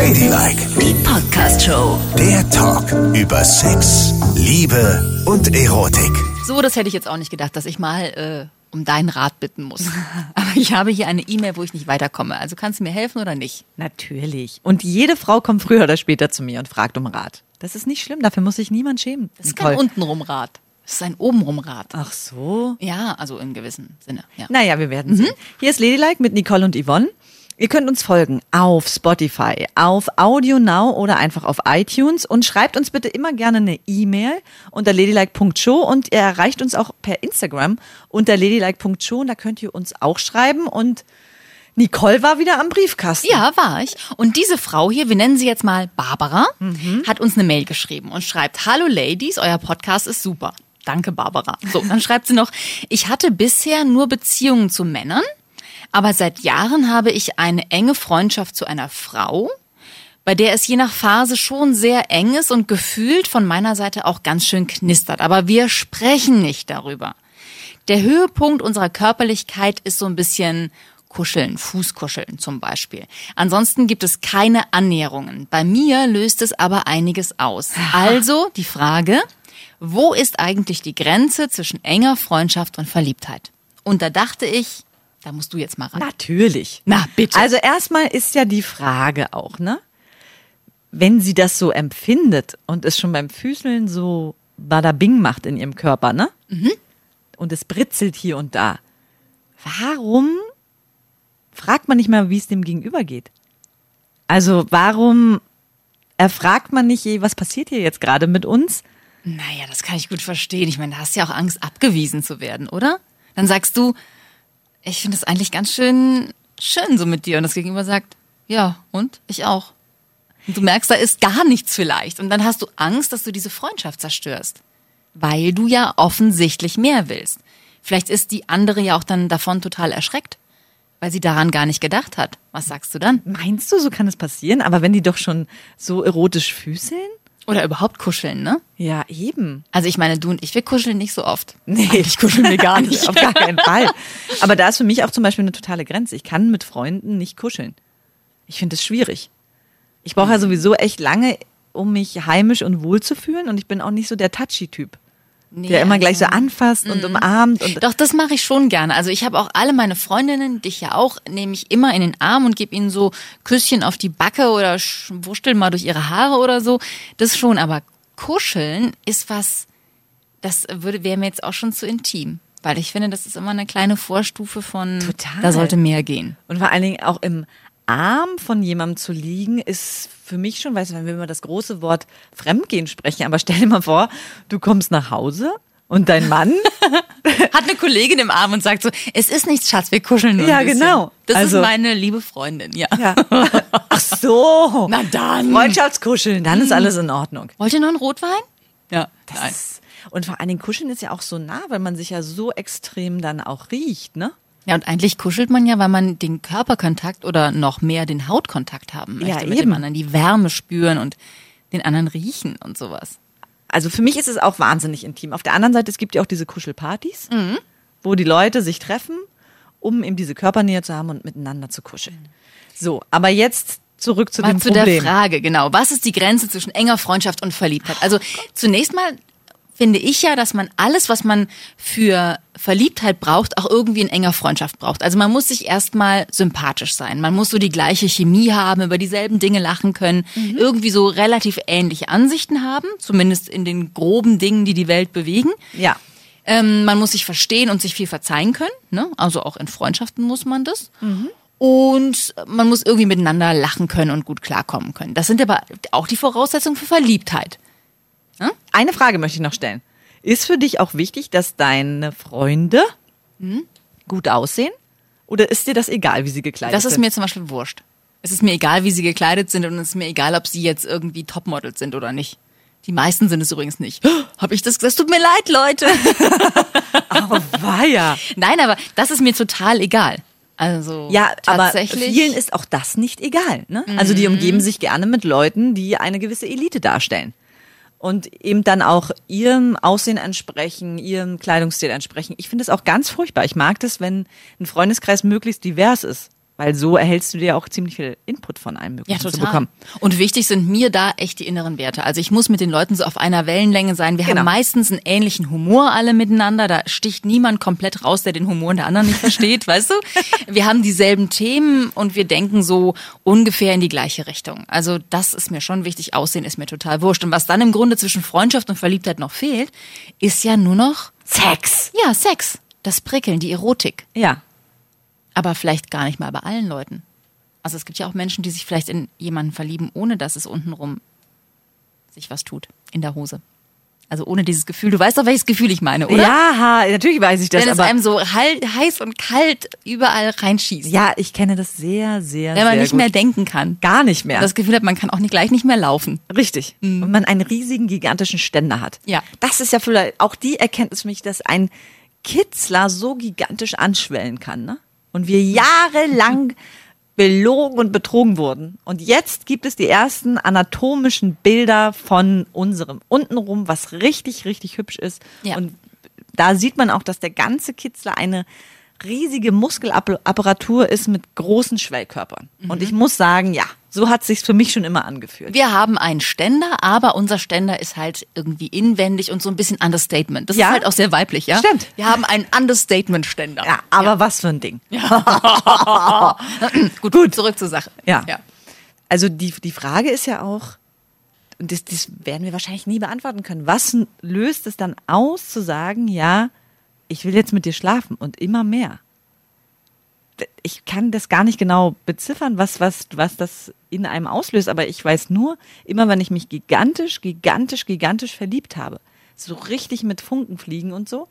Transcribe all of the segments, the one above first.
Ladylike, Die Podcast-Show. der Talk über Sex, Liebe und Erotik. So, das hätte ich jetzt auch nicht gedacht, dass ich mal äh, um deinen Rat bitten muss. Aber ich habe hier eine E-Mail, wo ich nicht weiterkomme. Also kannst du mir helfen oder nicht? Natürlich. Und jede Frau kommt früher oder später zu mir und fragt um Rat. Das ist nicht schlimm, dafür muss sich niemand schämen. Das ist kein untenrum Rat. Das ist ein obenrum Rat. Ach so. Ja, also im gewissen Sinne. Ja. Naja, wir werden sehen. Hier ist Ladylike mit Nicole und Yvonne. Ihr könnt uns folgen auf Spotify, auf Audio Now oder einfach auf iTunes und schreibt uns bitte immer gerne eine E-Mail unter ladylike.show und ihr erreicht uns auch per Instagram unter ladylike.show und da könnt ihr uns auch schreiben und Nicole war wieder am Briefkasten. Ja, war ich. Und diese Frau hier, wir nennen sie jetzt mal Barbara, hat uns eine Mail geschrieben und schreibt, Hallo Ladies, euer Podcast ist super. Danke, Barbara. So, dann schreibt sie noch, ich hatte bisher nur Beziehungen zu Männern, aber seit Jahren habe ich eine enge Freundschaft zu einer Frau, bei der es je nach Phase schon sehr eng ist und gefühlt von meiner Seite auch ganz schön knistert. Aber wir sprechen nicht darüber. Der Höhepunkt unserer Körperlichkeit ist so ein bisschen Kuscheln, Fußkuscheln zum Beispiel. Ansonsten gibt es keine Annäherungen. Bei mir löst es aber einiges aus. Also die Frage, wo ist eigentlich die Grenze zwischen enger Freundschaft und Verliebtheit? Und da dachte ich, da musst du jetzt mal ran. Natürlich. Na, bitte. Also erstmal ist ja die Frage auch, ne? Wenn sie das so empfindet und es schon beim Füßeln so badabing macht in ihrem Körper, ne? Und es britzelt hier und da. Warum fragt man nicht mal, wie es dem Gegenüber geht? Also warum erfragt man nicht, was passiert hier jetzt gerade mit uns? Naja, das kann ich gut verstehen. Ich meine, da hast du ja auch Angst, abgewiesen zu werden, oder? Dann sagst du, ich finde es eigentlich ganz schön, schön so mit dir. Und das Gegenüber sagt, ja, und? Ich auch. Und du merkst, da ist gar nichts vielleicht. Und dann hast du Angst, dass du diese Freundschaft zerstörst. Weil du ja offensichtlich mehr willst. Vielleicht ist die andere ja auch dann davon total erschreckt. Weil sie daran gar nicht gedacht hat. Was sagst du dann? Meinst du, so kann es passieren? Aber wenn die doch schon so erotisch füßeln? Oder überhaupt kuscheln, ne? Ja, eben. Also ich meine, du und ich, wir kuscheln nicht so oft. Nee, Eigentlich kuscheln wir gar nicht. Auf gar keinen Fall. Aber da ist für mich auch zum Beispiel eine totale Grenze. Ich kann mit Freunden nicht kuscheln. Ich finde es schwierig. Ich brauche ja sowieso echt lange, um mich heimisch und wohl zu fühlen. Und ich bin auch nicht so der Touchy-Typ, Nee, der immer gleich so also- anfasst und umarmt. Und Doch, das mache ich schon gerne. Also ich habe auch alle meine Freundinnen, dich ja auch, nehme ich immer in den Arm und gebe ihnen so Küsschen auf die Backe oder sch- wurschtel mal durch ihre Haare oder so. Das schon, aber kuscheln ist was, das würde wäre mir jetzt auch schon zu intim. Weil ich finde, das ist immer eine kleine Vorstufe von, Total. da sollte mehr gehen. Und vor allen Dingen auch im Arm von jemandem zu liegen, ist für mich schon, weißt du, wenn wir über das große Wort Fremdgehen sprechen, aber stell dir mal vor, du kommst nach Hause und dein Mann, Hat eine Kollegin im Arm und sagt so, es ist nichts, Schatz, wir kuscheln nur Ja, ein bisschen. genau. Das Also- ist meine liebe Freundin, ja. ja. ach so, Na dann. Freundschaftskuscheln, dann ist alles in Ordnung. Wollt ihr noch einen Rotwein? Ja. Nein. Das- Und vor allen Dingen Kuscheln ist ja auch so nah, weil man sich ja so extrem dann auch riecht, ne? Ja, und eigentlich kuschelt man ja, weil man den Körperkontakt oder noch mehr den Hautkontakt haben möchte Ja, mit dem anderen, die Wärme spüren und den anderen riechen und sowas. Also für mich ist es auch wahnsinnig intim. Auf der anderen Seite, es gibt ja auch diese Kuschelpartys, wo die Leute sich treffen, um eben diese Körpernähe zu haben und miteinander zu kuscheln. So, aber jetzt zurück zu Mal dem zu Problem. der Frage, genau. Was ist die Grenze zwischen enger Freundschaft und Verliebtheit? Also zunächst mal finde ich ja, dass man alles, was man für Verliebtheit braucht, auch irgendwie in enger Freundschaft braucht. Also man muss sich erstmal sympathisch sein. Man muss so die gleiche Chemie haben, über dieselben Dinge lachen können, irgendwie so relativ ähnliche Ansichten haben, zumindest in den groben Dingen, die die Welt bewegen. Ja. Ähm, man muss sich verstehen und sich viel verzeihen können. Ne? Also auch in Freundschaften muss man das. Und man muss irgendwie miteinander lachen können und gut klarkommen können. Das sind aber auch die Voraussetzungen für Verliebtheit. Eine Frage möchte ich noch stellen. Ist für dich auch wichtig, dass deine Freunde Hm? gut aussehen? Oder ist dir das egal, wie sie gekleidet Das ist sind? mir zum Beispiel wurscht. Es ist mir egal, wie sie gekleidet sind und es ist mir egal, ob sie jetzt irgendwie Topmodels sind oder nicht. Die meisten sind es übrigens nicht. Hab ich das gesagt? Es tut mir leid, Leute. Oh, weia. Nein, aber das ist mir total egal. Also Ja, aber tatsächlich. Mhm. vielen ist auch das nicht egal. Ne? Also die umgeben sich gerne mit Leuten, die eine gewisse Elite darstellen. Und eben dann auch ihrem Aussehen entsprechen, ihrem Kleidungsstil entsprechen. Ich finde es auch ganz furchtbar. Ich mag das, wenn ein Freundeskreis möglichst divers ist. Weil so erhältst du dir auch ziemlich viel Input von einem Ja, möglichen zu total. bekommen. Und wichtig sind mir da echt die inneren Werte. Also ich muss mit den Leuten so auf einer Wellenlänge sein. Wir Genau. haben meistens einen ähnlichen Humor alle miteinander. Da sticht niemand komplett raus, der den Humor der anderen nicht versteht, weißt du? Wir haben dieselben Themen und wir denken so ungefähr in die gleiche Richtung. Also das ist mir schon wichtig. Aussehen ist mir total wurscht. Und was dann im Grunde zwischen Freundschaft und Verliebtheit noch fehlt, ist ja nur noch Sex. ja Sex, das Prickeln, die Erotik. Ja. Aber vielleicht gar nicht mal bei allen Leuten. Also es gibt ja auch Menschen, die sich vielleicht in jemanden verlieben, ohne dass es untenrum sich was tut in der Hose. Also ohne dieses Gefühl. Du weißt doch, welches Gefühl ich meine, oder? Ja, natürlich weiß ich das, Wenn es einem so heiß und kalt überall reinschießt. ja, ich kenne das sehr, sehr, wenn man sehr nicht gut. mehr denken kann. Gar nicht mehr. Das Gefühl hat, man kann auch nicht, gleich nicht mehr laufen. Richtig. Und man einen riesigen, gigantischen Ständer hat. Ja. Das ist ja vielleicht auch die Erkenntnis für mich, dass ein Kitzler so gigantisch anschwellen kann, ne? Und wir jahrelang belogen und betrogen wurden. Und jetzt gibt es die ersten anatomischen Bilder von unserem untenrum, was richtig, richtig hübsch ist. Ja. Und da sieht man auch, dass der ganze Kitzler eine riesige Muskelapparatur ist mit großen Schwellkörpern. Und ich muss sagen, ja, so hat sich's für mich schon immer angefühlt. Wir haben einen Ständer, aber unserStänder ist halt irgendwie inwendig und so ein bisschen Understatement. Das Ja. ist halt auch sehr weiblich, ja? Stimmt. Wir haben einen Understatement-Ständer. Ja, aber was für ein Ding. Gut, gut, zurück zur Sache. Ja. ja. Also die, die Frage ist ja auch, und das, das werden wir wahrscheinlich nie beantworten können, was löst es dann aus zu sagen, ja, ich will jetzt mit dir schlafen und immer mehr? Ich kann das gar nicht genau beziffern, was, was, was das in einem auslöst, aber ich weiß nur, immer wenn ich mich gigantisch, gigantisch, gigantisch verliebt habe, so richtig mit Funken fliegen und so,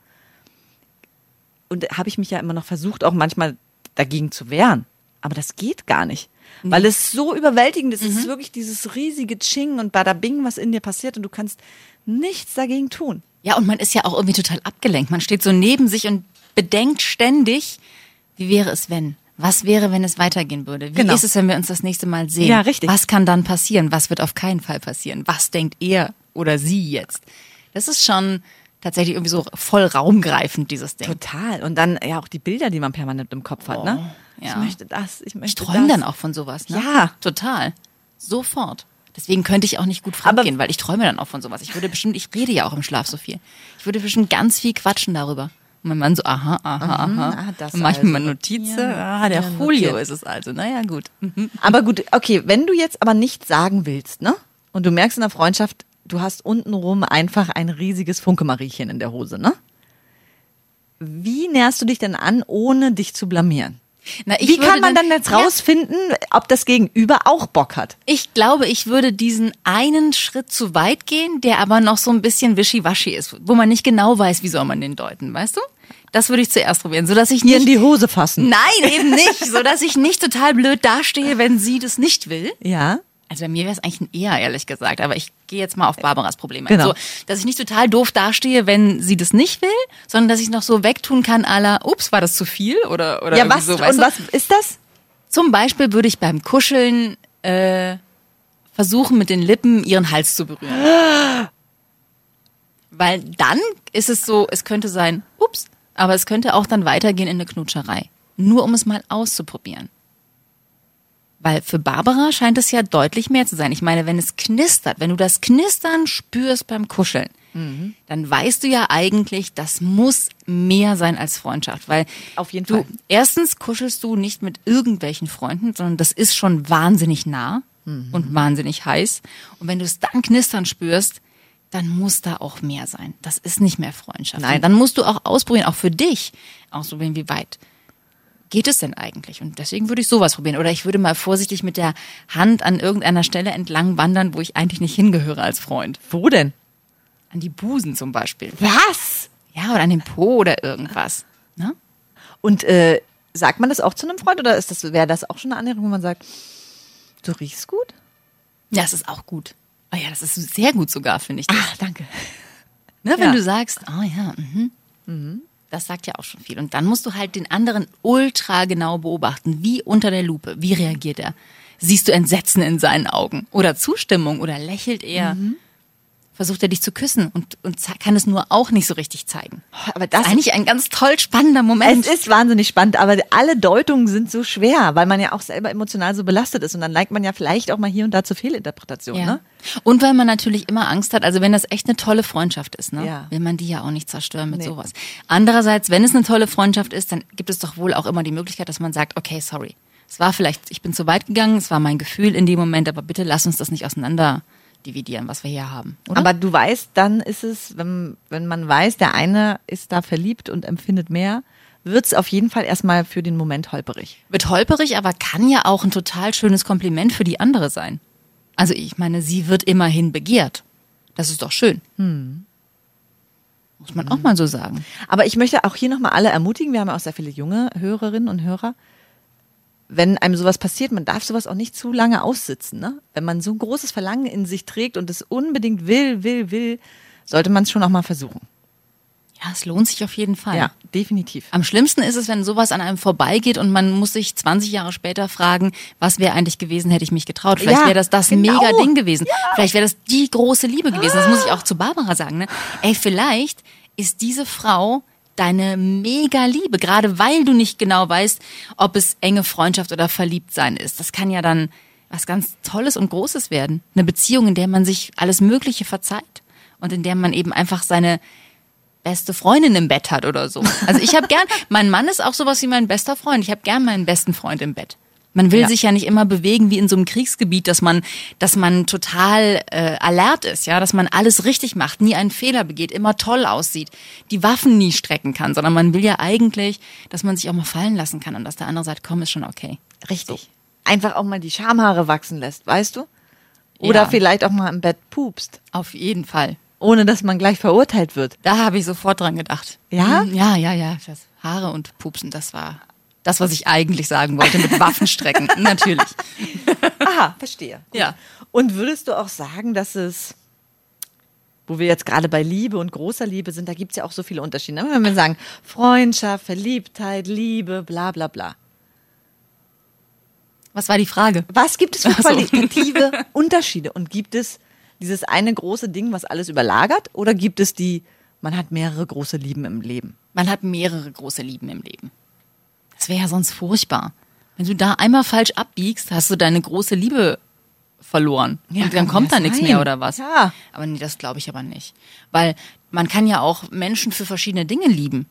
und habe ich mich ja immer noch versucht, auch manchmal dagegen zu wehren. Aber das geht gar nicht. Weil es so überwältigend ist. Es ist wirklich dieses riesige Ching und Badabing, was in dir passiert und du kannst nichts dagegen tun. Ja, und man ist ja auch irgendwie total abgelenkt. Man steht so neben sich und bedenkt ständig, wie wäre es, wenn? Was wäre, wenn es weitergehen würde? Wie Genau. ist es, wenn wir uns das nächste Mal sehen? Ja, richtig. Was kann dann passieren? Was wird auf keinen Fall passieren? Was denkt er oder sie jetzt? Das ist schon tatsächlich irgendwie so voll raumgreifend, dieses Ding. Total. Und dann ja auch die Bilder, die man permanent im Kopf hat. ne? Ich ja. möchte das, ich Ich möchte träume das. dann auch von sowas, ne? Ja. Total. Sofort. Deswegen könnte ich auch nicht gut fremdgehen, weil ich träume dann auch von sowas. Ich würde bestimmt, ich rede ja auch im Schlaf so viel. Ich würde bestimmt ganz viel quatschen darüber. Und mein Mann so, aha, aha, aha. ah, das und manchmal also. Notizen. Ja, ah, der ja, Julio notiert. ist es also. Naja, gut. Mhm. Aber gut, okay, wenn du jetzt aber nicht sagen willst, ne? Und du merkst in der Freundschaft, du hast untenrum einfach ein riesiges Funkemariechen in der Hose, ne? Wie näherst du dich denn an, ohne dich zu blamieren? Na, ich Wie kann man dann jetzt Ja, rausfinden, ob das Gegenüber auch Bock hat? Ich glaube, ich würde diesen einen Schritt zu weit gehen, der aber noch so ein bisschen wischiwaschi ist, wo man nicht genau weiß, wie soll man den deuten, weißt du? Das würde ich zuerst probieren, so dass ich Dir in nicht die Hose fassen. Nein, eben nicht, so dass ich nicht total blöd dastehe, wenn sie das nicht will. Ja. Also bei mir wäre es eigentlich ein eher, ehrlich gesagt. Aber ich gehe jetzt mal auf Barbaras Probleme. Genau. So, dass ich nicht total doof dastehe, wenn sie das nicht will, sondern dass ich noch so wegtun kann, aller, ups, war das zu viel? Oder, oder Ja, was, so, weißt und du? was ist das? Zum Beispiel würde ich beim Kuscheln äh, versuchen, mit den Lippen ihren Hals zu berühren. Weil dann ist es so, es könnte sein, ups, aber es könnte auch dann weitergehen in eine Knutscherei. Nur um es mal auszuprobieren. Weil für Barbara scheint es ja deutlich mehr zu sein. Ich meine, wenn es knistert, wenn du das Knistern spürst beim Kuscheln, dann weißt du ja eigentlich, das muss mehr sein als Freundschaft. Weil Auf jeden du, Fall. erstens kuschelst du nicht mit irgendwelchen Freunden, sondern das ist schon wahnsinnig nah und wahnsinnig heiß. Und wenn du es dann knistern spürst, dann muss da auch mehr sein. Das ist nicht mehr Freundschaft. Nein. Dann musst du auch ausprobieren, auch für dich, ausprobieren, wie weit geht es denn eigentlich? Und deswegen würde ich sowas probieren. Oder ich würde mal vorsichtig mit der Hand an irgendeiner Stelle entlang wandern, wo ich eigentlich nicht hingehöre als Freund. Wo denn? An die Busen zum Beispiel. Was? Ja, oder an den Po oder irgendwas. Ne? Und äh, sagt man das auch zu einem Freund oder ist das wäre das auch schon eine Annäherung, wo man sagt, du riechst gut? Ja, das ist auch gut. Oh ja, das ist sehr gut sogar, finde ich. Das. Ah, danke. Ne, wenn Ja. du sagst, oh ja, mhm. Das sagt ja auch schon viel. Und dann musst du halt den anderen ultra genau beobachten, wie unter der Lupe. Wie reagiert er? Siehst du Entsetzen in seinen Augen? Oder Zustimmung? Oder lächelt er? Versucht er dich zu küssen und, und kann es nur auch nicht so richtig zeigen. Aber Das das ist eigentlich ein ganz toll spannender Moment. Es ist wahnsinnig spannend, aber alle Deutungen sind so schwer, weil man ja auch selber emotional so belastet ist und dann neigt man ja vielleicht auch mal hier und da zur Fehlinterpretation, ja. ne? Und weil man natürlich immer Angst hat, also wenn das echt eine tolle Freundschaft ist, ne, Ja. will man die ja auch nicht zerstören mit Nee. sowas. Andererseits, wenn es eine tolle Freundschaft ist, dann gibt es doch wohl auch immer die Möglichkeit, dass man sagt, okay, sorry, es war vielleicht, ich bin zu weit gegangen, es war mein Gefühl in dem Moment, aber bitte lass uns das nicht auseinander dividieren, was wir hier haben. Oder? Aber du weißt, dann ist es, wenn, wenn man weiß, der eine ist da verliebt und empfindet mehr, wird es auf jeden Fall erstmal für den Moment holperig. Wird holperig, aber kann ja auch ein total schönes Kompliment für die andere sein. Also ich meine, sie wird immerhin begehrt. Das ist doch schön. Muss man auch mal so sagen. Aber ich möchte auch hier nochmal alle ermutigen, wir haben ja auch sehr viele junge Hörerinnen und Hörer, wenn einem sowas passiert, man darf sowas auch nicht zu lange aussitzen. Ne? Wenn man so ein großes Verlangen in sich trägt und es unbedingt will, will, will, sollte man es schon auch mal versuchen. Ja, es lohnt sich auf jeden Fall. Ja, definitiv. Am schlimmsten ist es, wenn sowas an einem vorbeigeht und man muss sich 20 Jahre später fragen, was wäre eigentlich gewesen, hätte ich mich getraut. Vielleicht Ja, wäre das das genau. mega Ding gewesen. Vielleicht wäre das die große Liebe gewesen. Das muss ich auch zu Barbara sagen. Ne? Ey, vielleicht ist diese Frau deine mega Liebe, gerade weil du nicht genau weißt, ob es enge Freundschaft oder Verliebtsein ist. Das kann ja dann was ganz Tolles und Großes werden. Eine Beziehung, in der man sich alles Mögliche verzeiht und in der man eben einfach seine beste Freundin im Bett hat oder so. Also ich habe gern, mein Mann ist auch sowas wie mein bester Freund. Ich habe gern meinen besten Freund im Bett. Man will Ja. sich ja nicht immer bewegen wie in so einem Kriegsgebiet, dass man, dass man total äh, alert ist, ja, dass man alles richtig macht, nie einen Fehler begeht, immer toll aussieht, die Waffen nie strecken kann, sondern man will ja eigentlich, dass man sich auch mal fallen lassen kann und dass der andere sagt, komm, ist schon okay. Richtig. Einfach auch mal die Schamhaare wachsen lässt, weißt du? Oder Ja. vielleicht auch mal im Bett pupst, Auf jeden Fall. ohne dass man gleich verurteilt wird. Da habe ich sofort dran gedacht. Ja? Mhm, Ja, ja, ja. Das Haare und Pupsen, das war das, was ich eigentlich sagen wollte mit Waffenstrecken. Natürlich. Aha, verstehe. Ja. Und würdest du auch sagen, dass es, wo wir jetzt gerade bei Liebe und großer Liebe sind, da gibt es ja auch so viele Unterschiede. ne? Wenn wir sagen Freundschaft, Verliebtheit, Liebe, bla bla bla. Was war die Frage? Was gibt es für so. qualitative Unterschiede? Und gibt es dieses eine große Ding, was alles überlagert? Oder gibt es die, man hat mehrere große Lieben im Leben? Man hat mehrere große Lieben im Leben. Das wäre ja sonst furchtbar. Wenn du da einmal falsch abbiegst, hast du deine große Liebe verloren. Ja, und dann kommt da nichts mehr oder was? Ja. Aber nee, das glaube ich aber nicht. Weil man kann ja auch Menschen für verschiedene Dinge lieben.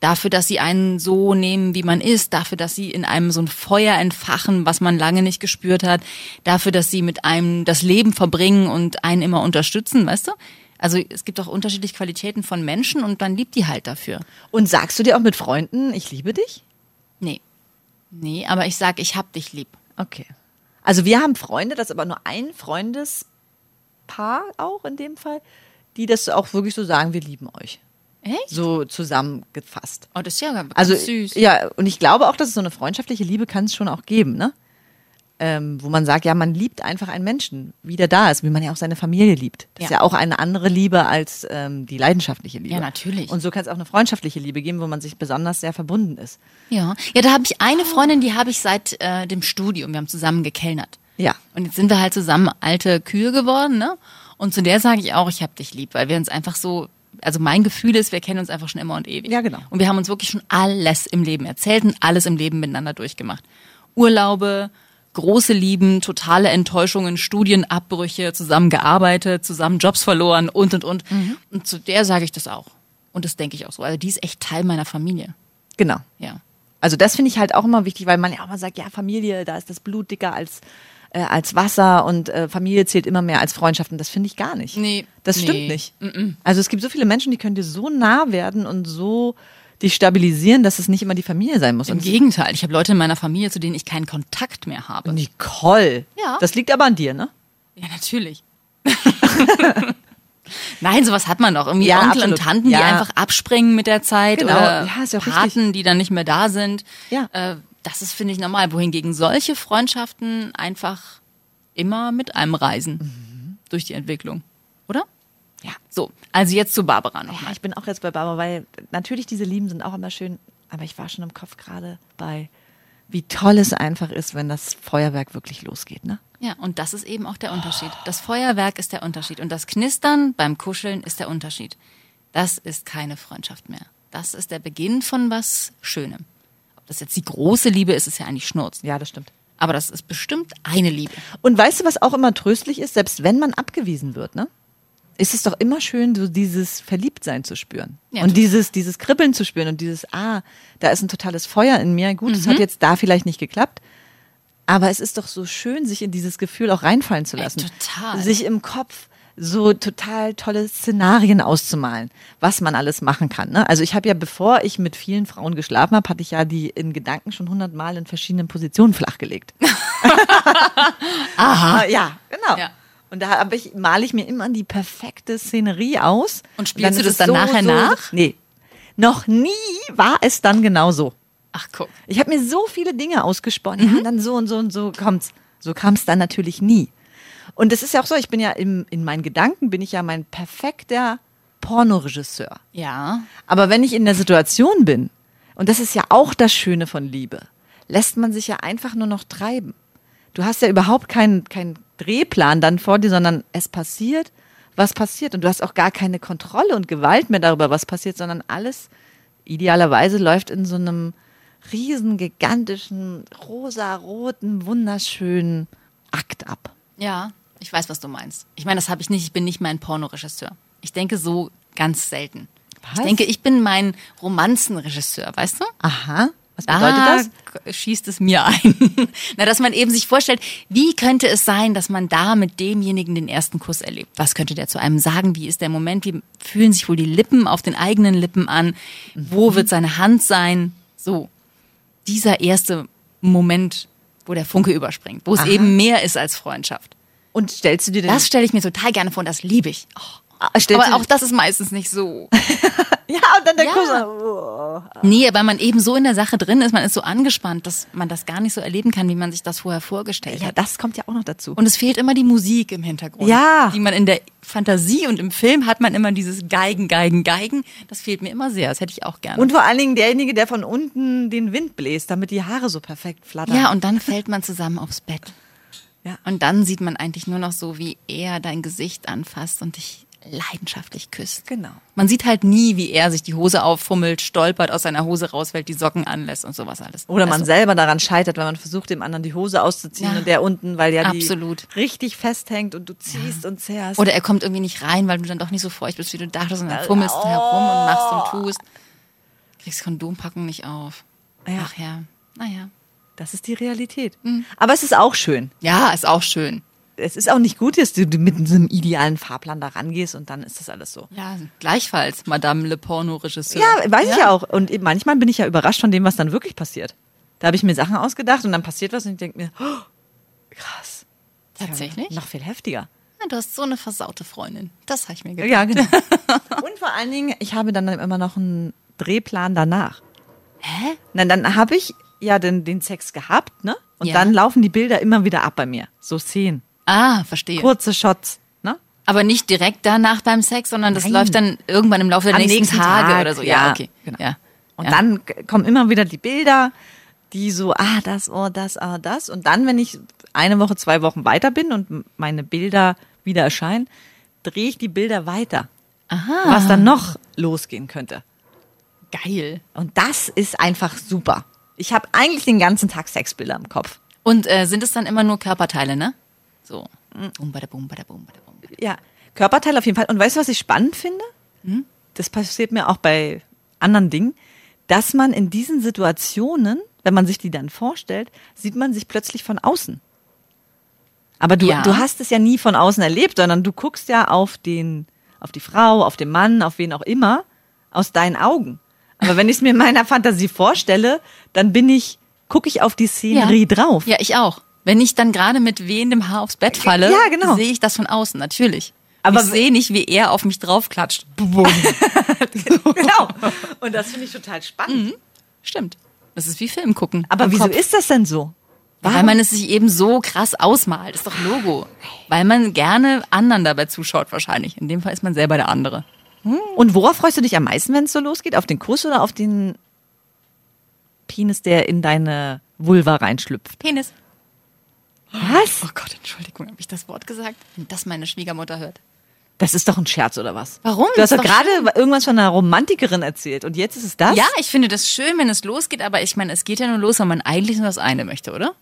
Dafür, dass sie einen so nehmen, wie man ist, dafür, dass sie in einem so ein Feuer entfachen, was man lange nicht gespürt hat, dafür, dass sie mit einem das Leben verbringen und einen immer unterstützen, weißt du? Also es gibt auch unterschiedliche Qualitäten von Menschen und man liebt die halt dafür. Und sagst du dir auch mit Freunden, ich liebe dich? Nee. Nee, aber ich sag, ich hab dich lieb. Okay. Also wir haben Freunde, das ist aber nur ein Freundespaar auch in dem Fall, die das auch wirklich so sagen, wir lieben euch. Echt? So zusammengefasst. Oh, das ist ja ganz Also süß. ja, und ich glaube auch, dass es so eine freundschaftliche Liebe kann es schon auch geben, ne? Ähm, wo man sagt, ja, man liebt einfach einen Menschen, wie der da ist, wie man ja auch seine Familie liebt. Das ist Ja. ja auch eine andere Liebe als ähm, die leidenschaftliche Liebe. Ja, natürlich. Und so kann es auch eine freundschaftliche Liebe geben, wo man sich besonders sehr verbunden ist. Ja, ja, da habe ich eine Freundin, die habe ich seit äh, dem Studium. Wir haben zusammen gekellnert. Ja. Und jetzt sind wir halt zusammen alte Kühe geworden, ne? Und zu der sage ich auch, ich hab dich lieb, weil wir uns einfach so, also mein Gefühl ist, wir kennen uns einfach schon immer und ewig. Ja, genau. Und wir haben uns wirklich schon alles im Leben erzählt und alles im Leben miteinander durchgemacht. Urlaube, große Lieben, totale Enttäuschungen, Studienabbrüche, zusammen gearbeitet, zusammen Jobs verloren und und und. Mhm. Und zu der sage ich das auch. Und das denke ich auch so. Also die ist echt Teil meiner Familie. Genau. Ja. Also das finde ich halt auch immer wichtig, weil man ja auch mal sagt, ja, Familie, da ist das Blut dicker als, äh, als Wasser und äh, Familie zählt immer mehr als Freundschaft und das finde ich gar nicht. Nee. Das stimmt Nee. nicht. Also es gibt so viele Menschen, die können dir so nah werden und so dich stabilisieren, dass es nicht immer die Familie sein muss. Im Und Gegenteil, ich habe Leute in meiner Familie, zu denen ich keinen Kontakt mehr habe. Nicole. Ja. Das liegt aber an dir, ne? Ja, natürlich. Nein, sowas hat man doch. Irgendwie Ja, Onkel absolut. und Tanten, Ja. die einfach abspringen mit der Zeit Genau. oder Ja, Paten, die dann nicht mehr da sind. Ja. Äh, das ist, finde ich, normal. Wohingegen solche Freundschaften einfach immer mit einem reisen Mhm. durch die Entwicklung. Ja. So, also jetzt zu Barbara Ja, nochmal. ich bin auch jetzt bei Barbara, weil natürlich diese Lieben sind auch immer schön, aber ich war schon im Kopf gerade bei wie toll es einfach ist, wenn das Feuerwerk wirklich losgeht, ne? Ja, und das ist eben auch der Unterschied. Das Feuerwerk ist der Unterschied. Und das Knistern beim Kuscheln ist der Unterschied. Das ist keine Freundschaft mehr. Das ist der Beginn von was Schönem. Ob das jetzt die große Liebe ist, ist ja eigentlich Schnurz. Ja, das stimmt. Aber das ist bestimmt eine Liebe. Und weißt du, was auch immer tröstlich ist, selbst wenn man abgewiesen wird, ne? Ist es doch immer schön, so dieses Verliebtsein zu spüren. Ja, und dieses, dieses Kribbeln zu spüren und dieses, ah, da ist ein totales Feuer in mir. Gut, es Mhm. hat jetzt da vielleicht nicht geklappt. Aber es ist doch so schön, sich in dieses Gefühl auch reinfallen zu Ey, lassen. total. Sich im Kopf so total tolle Szenarien auszumalen, was man alles machen kann. Ne? Also ich habe ja, bevor ich mit vielen Frauen geschlafen habe, hatte ich ja die in Gedanken schon hundertmal in verschiedenen Positionen flachgelegt. Aha. Ja, genau. Ja. Und da habe ich, male ich mir immer die perfekte Szenerie aus. Und spielst dann du das dann nachher nach? Nee. Noch nie war es dann genau so. Ach, guck. Ich habe mir so viele Dinge ausgesponnen, ja, dann so und so und so kommt's. So kam es dann natürlich nie. Und es ist ja auch so, ich bin ja im, in meinen Gedanken bin ich ja mein perfekter Pornoregisseur. Ja. Aber wenn ich in der Situation bin, und das ist ja auch das Schöne von Liebe, lässt man sich ja einfach nur noch treiben. Du hast ja überhaupt keinen keinen Drehplan dann vor dir, sondern es passiert, was passiert. Und du hast auch gar keine Kontrolle und Gewalt mehr darüber, was passiert, sondern alles idealerweise läuft in so einem riesen, gigantischen, rosa-roten, wunderschönen Akt ab. Ja, ich weiß, was du meinst. Ich meine, das habe ich nicht. Ich bin nicht mein Pornoregisseur. Ich denke so ganz selten. Was? Ich denke, ich bin mein Romanzenregisseur, weißt du? Aha, was bedeutet da das? schießt es mir ein. Na, dass man eben sich vorstellt, wie könnte es sein, dass man da mit demjenigen den ersten Kuss erlebt? Was könnte der zu einem sagen? Wie ist der Moment? Wie fühlen sich wohl die Lippen auf den eigenen Lippen an? Wo wird seine Hand sein? So. Dieser erste Moment, wo der Funke überspringt, wo es eben mehr ist als Freundschaft. Und stellst du dir den Das stelle ich mir total gerne vor und das liebe ich. Oh. Ah, Aber auch das ist meistens nicht so. Ja, und dann der Ja. Kuss. Oh. Nee, weil man eben so in der Sache drin ist, man ist so angespannt, dass man das gar nicht so erleben kann, wie man sich das vorher vorgestellt Ja, hat. das kommt ja auch noch dazu. Und es fehlt immer die Musik im Hintergrund. Ja. Die man in der Fantasie und im Film hat man immer dieses Geigen, Geigen, Geigen. Das fehlt mir immer sehr. Das hätte ich auch gerne. Und vor allen Dingen derjenige, der von unten den Wind bläst, damit die Haare so perfekt flattern. ja, und dann fällt man zusammen aufs Bett. Ja. Und dann sieht man eigentlich nur noch so, wie er dein Gesicht anfasst und dich leidenschaftlich küsst. Genau. Man sieht halt nie, wie er sich die Hose auffummelt, stolpert, aus seiner Hose rausfällt, die Socken anlässt und sowas alles. Oder man Also, selber daran scheitert, wenn man versucht, dem anderen die Hose auszuziehen Ja. und der unten, weil ja Absolut. die richtig festhängt und du ziehst und zerrst. Oder er kommt irgendwie nicht rein, weil du dann doch nicht so feucht bist, wie du dachtest, und dann fummelst du herum und machst und tust. Kriegst Kondompacken nicht auf. Ja. Ach ja, naja. das ist die Realität. Mhm. Aber es ist auch schön. Ja, ist auch schön. Es ist auch nicht gut, dass du mit so einem idealen Fahrplan da rangehst und dann ist das alles so. Ja, gleichfalls, Madame Le Porno-Regisseur. Ja, weiß ich ja auch. Und manchmal bin ich ja überrascht von dem, was dann wirklich passiert. Da habe ich mir Sachen ausgedacht und dann passiert was und ich denke mir, oh, krass. Ist ja Tatsächlich? Noch viel heftiger. Ja, du hast so eine versaute Freundin. Das habe ich mir gedacht. Ja, genau. und vor allen Dingen, ich habe dann immer noch einen Drehplan danach. Hä? Na, dann habe ich ja den, den Sex gehabt, ne? Und Ja. dann laufen die Bilder immer wieder ab bei mir. So Szenen. Ah, verstehe. Kurze Shots, ne? Aber nicht direkt danach beim Sex, sondern das Nein. läuft dann irgendwann im Laufe der Am nächsten, nächsten Tage Tag, oder so. Ja, ja, okay. genau. Ja. Und ja. dann kommen immer wieder die Bilder, die so, ah, das, oh, das, ah, das. Und dann, wenn ich eine Woche, zwei Wochen weiter bin und meine Bilder wieder erscheinen, drehe ich die Bilder weiter. Aha. Was dann noch losgehen könnte. Geil. Und das ist einfach super. Ich habe eigentlich den ganzen Tag Sexbilder im Kopf. Und äh, sind es dann immer nur Körperteile, ne? So. Bum, bada, bum, bada, bum, bada, bum. Ja, Körperteil auf jeden Fall. Und weißt du, was ich spannend finde? Das passiert mir auch bei anderen Dingen, dass man in diesen Situationen, wenn man sich die dann vorstellt, sieht man sich plötzlich von außen. Aber du, Ja. du hast es ja nie von außen erlebt, sondern du guckst ja auf den, auf die Frau, auf den Mann, auf wen auch immer, aus deinen Augen. Aber wenn ich es mir in meiner Fantasie vorstelle, dann bin ich, gucke ich auf die Szenerie drauf. Ja, ich auch. Wenn ich dann gerade mit wehendem Haar aufs Bett falle, Ja, genau. sehe ich das von außen, natürlich. Aber ich sehe nicht, wie er auf mich draufklatscht. genau. Und das finde ich total spannend. Stimmt. Das ist wie Film gucken. Aber wieso Kopf. ist das denn so? Weil man es sich eben so krass ausmalt. Ist doch Logo. Weil man gerne anderen dabei zuschaut, wahrscheinlich. In dem Fall ist man selber der andere. Und worauf freust du dich am meisten, wenn es so losgeht? Auf den Kuss oder auf den Penis, der in deine Vulva reinschlüpft. Penis. Was? Oh Gott, Entschuldigung, habe ich das Wort gesagt? Wenn das meine Schwiegermutter hört. Das ist doch ein Scherz, oder was? Warum? Du hast doch gerade irgendwas von einer Romantikerin erzählt und jetzt ist es das? Ja, ich finde das schön, wenn es losgeht, aber ich meine, es geht ja nur los, weil man eigentlich nur das eine möchte, oder?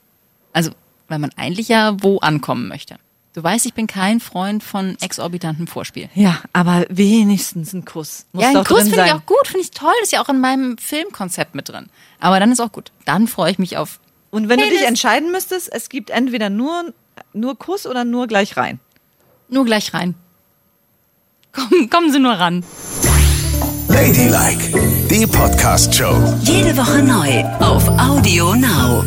Also, weil man eigentlich ja wo ankommen möchte. Du weißt, ich bin kein Freund von exorbitanten Vorspiel. Ja, aber wenigstens ein Kuss. Muss ja, ein Kuss finde ich auch gut, finde ich toll, ist ja auch in meinem Filmkonzept mit drin. Aber dann ist auch gut. Dann freue ich mich auf Und wenn du Penis. dich entscheiden müsstest, es gibt entweder nur, nur Kuss oder nur gleich rein. nur gleich rein. Komm, kommen Sie nur ran. Ladylike, die Podcast-Show. Jede Woche neu auf Audio Now.